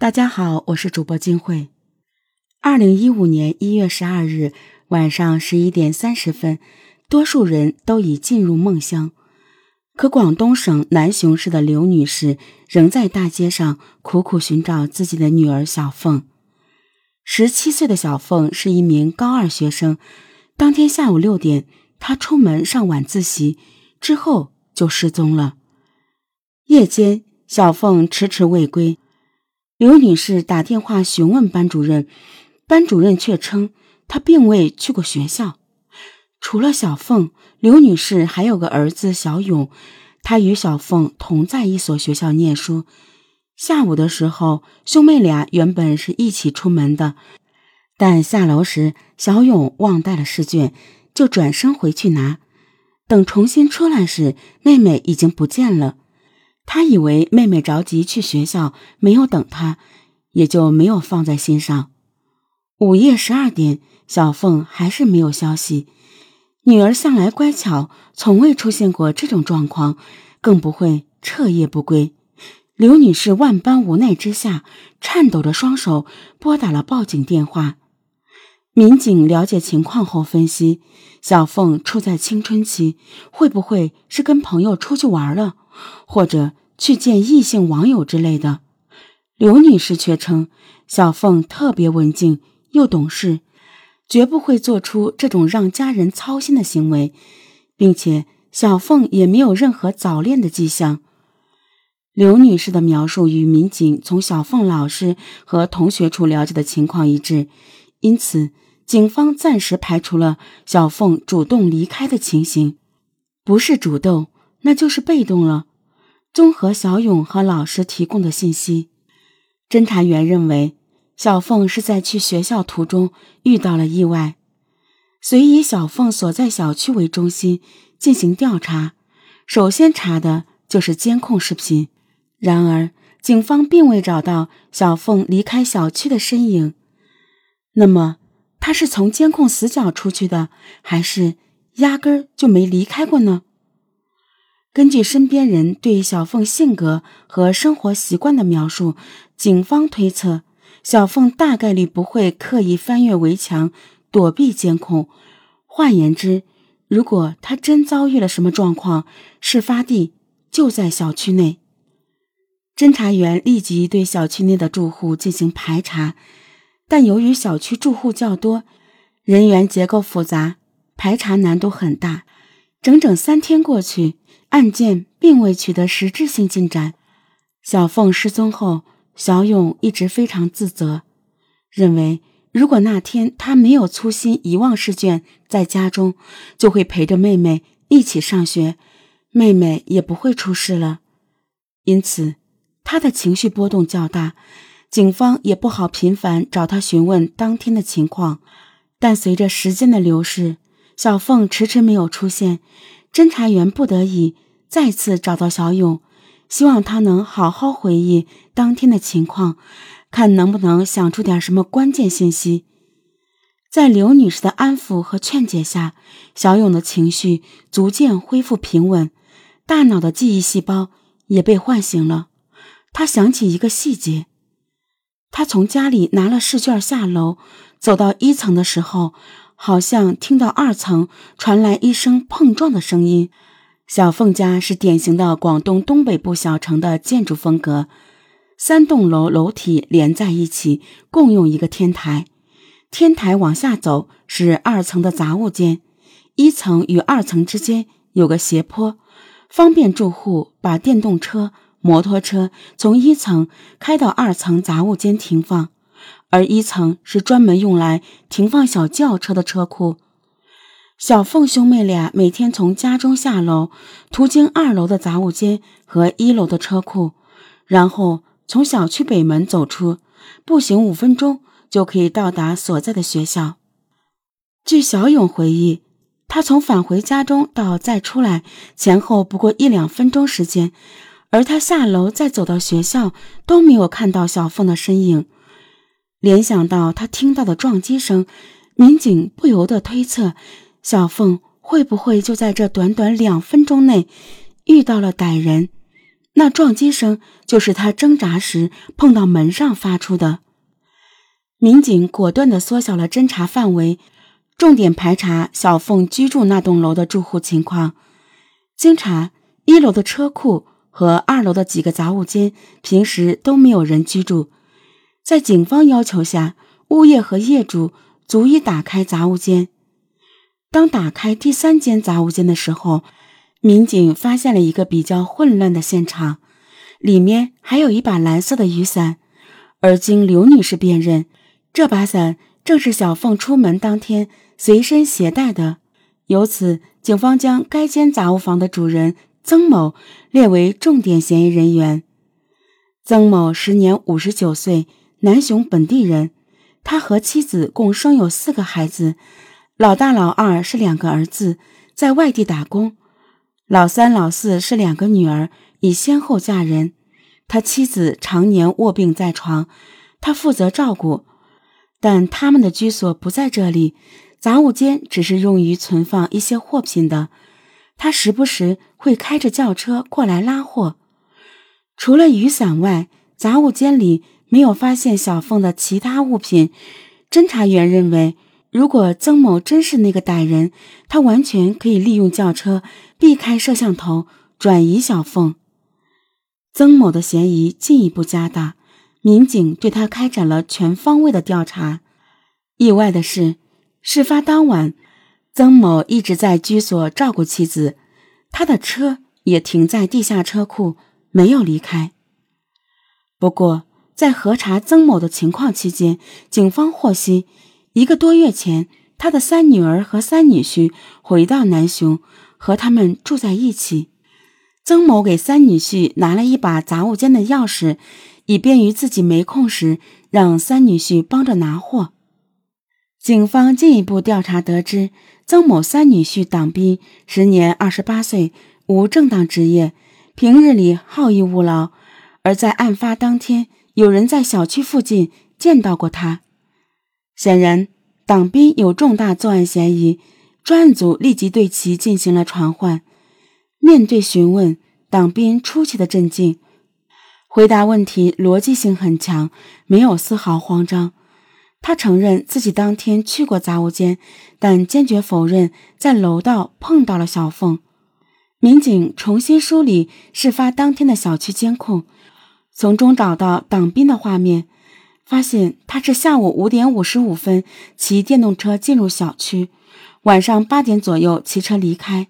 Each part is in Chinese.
大家好，我是主播金慧。二零一五年一月十二日晚上十一点三十分，多数人都已进入梦乡，可广东省南雄市的刘女士仍在大街上苦苦寻找自己的女儿小凤。十七岁的小凤是一名高二学生，当天下午六点，她出门上晚自习，之后就失踪了。夜间，小凤迟迟未归。刘女士打电话询问班主任，班主任却称她并未去过学校。除了小凤，刘女士还有个儿子小勇，他与小凤同在一所学校念书。下午的时候，兄妹俩原本是一起出门的，但下楼时小勇忘带了试卷，就转身回去拿。等重新出来时，妹妹已经不见了。他以为妹妹着急去学校，没有等他，也就没有放在心上。午夜十二点，小凤还是没有消息。女儿向来乖巧，从未出现过这种状况，更不会彻夜不归。刘女士万般无奈之下，颤抖着双手拨打了报警电话。民警了解情况后分析，小凤处在青春期，会不会是跟朋友出去玩了，或者？去见异性网友之类的，刘女士却称小凤特别文静又懂事，绝不会做出这种让家人操心的行为，并且小凤也没有任何早恋的迹象。刘女士的描述与民警从小凤老师和同学处了解的情况一致，因此警方暂时排除了小凤主动离开的情形。不是主动，那就是被动了。综合小勇和老师提供的信息，侦查员认为小凤是在去学校途中遇到了意外，遂以小凤所在小区为中心进行调查。首先查的就是监控视频，然而警方并未找到小凤离开小区的身影。那么，她是从监控死角出去的，还是压根儿就没离开过呢？根据身边人对小凤性格和生活习惯的描述，警方推测小凤大概率不会刻意翻越围墙躲避监控。换言之，如果她真遭遇了什么状况，事发地就在小区内。侦查员立即对小区内的住户进行排查，但由于小区住户较多，人员结构复杂，排查难度很大。整整三天过去。案件并未取得实质性进展。小凤失踪后，小勇一直非常自责，认为如果那天他没有粗心遗忘试卷在家中，就会陪着妹妹一起上学，妹妹也不会出事了。因此，他的情绪波动较大，警方也不好频繁找他询问当天的情况。但随着时间的流逝，小凤迟迟没有出现。侦查员不得已再次找到小勇，希望他能好好回忆当天的情况，看能不能想出点什么关键信息。在刘女士的安抚和劝解下，小勇的情绪逐渐恢复平稳，大脑的记忆细胞也被唤醒了。他想起一个细节：他从家里拿了试卷下楼，走到一层的时候。好像听到二层传来一声碰撞的声音。小凤家是典型的广东东北部小城的建筑风格，三栋楼楼体连在一起，共用一个天台。天台往下走是二层的杂物间，一层与二层之间有个斜坡，方便住户把电动车、摩托车从一层开到二层杂物间停放。而一层是专门用来停放小轿车的车库。小凤兄妹俩每天从家中下楼，途经二楼的杂物间和一楼的车库，然后从小区北门走出，步行五分钟就可以到达所在的学校。据小勇回忆，他从返回家中到再出来前后不过一两分钟时间，而他下楼再走到学校都没有看到小凤的身影。联想到他听到的撞击声，民警不由得推测，小凤会不会就在这短短两分钟内遇到了歹人？那撞击声就是他挣扎时碰到门上发出的。民警果断地缩小了侦查范围，重点排查小凤居住那栋楼的住户情况。经查，一楼的车库和二楼的几个杂物间平时都没有人居住。在警方要求下，物业和业主逐一打开杂物间。当打开第三间杂物间的时候，民警发现了一个比较混乱的现场，里面还有一把蓝色的雨伞，而经刘女士辨认，这把伞正是小凤出门当天随身携带的。由此，警方将该间杂物房的主人曾某列为重点嫌疑人员。曾某时年五十九岁，南雄本地人，他和妻子共生有四个孩子，老大、老二是两个儿子，在外地打工。老三、老四是两个女儿，已先后嫁人。他妻子常年卧病在床，他负责照顾。但他们的居所不在这里，杂物间只是用于存放一些货品的。他时不时会开着轿车过来拉货。除了雨伞外，杂物间里没有发现小凤的其他物品。侦查员认为。如果曾某真是那个歹人，他完全可以利用轿车避开摄像头，转移小凤。曾某的嫌疑进一步加大，民警对他开展了全方位的调查。意外的是，事发当晚，曾某一直在居所照顾妻子，他的车也停在地下车库，没有离开。不过，在核查曾某的情况期间，警方获悉。一个多月前，他的三女儿和三女婿回到南雄，和他们住在一起。曾某给三女婿拿了一把杂物间的钥匙，以便于自己没空时让三女婿帮着拿货。警方进一步调查得知，曾某三女婿党斌时年二十八岁，无正当职业，平日里好逸恶劳，而在案发当天，有人在小区附近见到过他。显然，党斌有重大作案嫌疑，专案组立即对其进行了传唤。面对询问，党斌出奇的镇静，回答问题逻辑性很强，没有丝毫慌张。他承认自己当天去过杂物间，但坚决否认在楼道碰到了小凤。民警重新梳理事发当天的小区监控，从中找到党斌的画面。发现他是下午五点五十五分骑电动车进入小区，晚上八点左右骑车离开，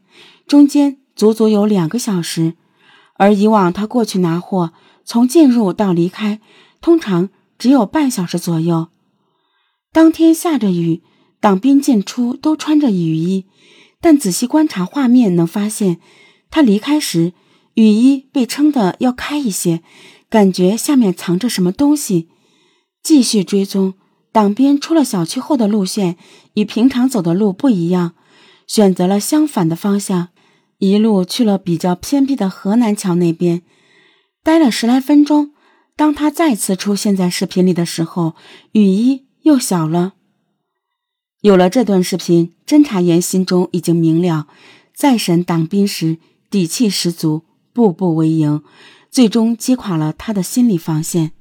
中间足足有两个小时。而以往他过去拿货，从进入到离开，通常只有半小时左右。当天下着雨，党斌进出都穿着雨衣，但仔细观察画面能发现，他离开时雨衣被撑得要开一些，感觉下面藏着什么东西。继续追踪，党鞭出了小区后的路线与平常走的路不一样，选择了相反的方向，一路去了比较偏僻的河南桥那边，待了十来分钟。当他再次出现在视频里的时候，雨衣又小了。有了这段视频，侦查员心中已经明了，再审党斌时底气十足，步步为营，最终击垮了他的心理防线。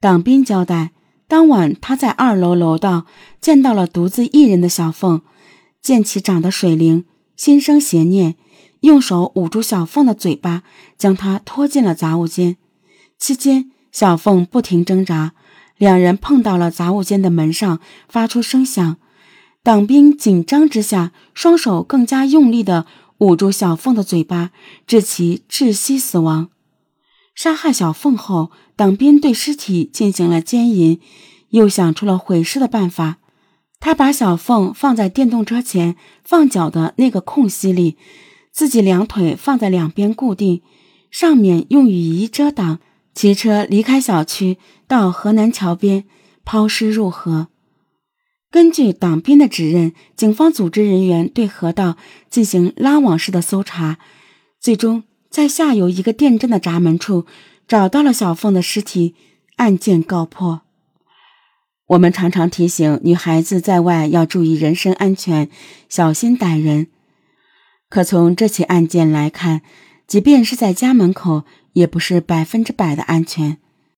党斌交代，当晚他在二楼楼道见到了独自一人的小凤，见其长得水灵，心生邪念，用手捂住小凤的嘴巴，将她拖进了杂物间。期间，小凤不停挣扎，两人碰到了杂物间的门上，发出声响。党兵紧张之下，双手更加用力地捂住小凤的嘴巴，致其窒息死亡。杀害小凤后，党斌对尸体进行了奸淫，又想出了毁尸的办法。他把小凤放在电动车前放脚的那个空隙里，自己两腿放在两边固定，上面用雨衣遮挡，骑车离开小区，到河南桥边抛尸入河。根据党斌的指认，警方组织人员对河道进行拉网式的搜查，最终。在下游一个电站的闸门处找到了小凤的尸体，案件告破。我们常常提醒女孩子在外要注意人身安全，小心歹人。可从这起案件来看，即便是在家门口，也不是百分之百的安全。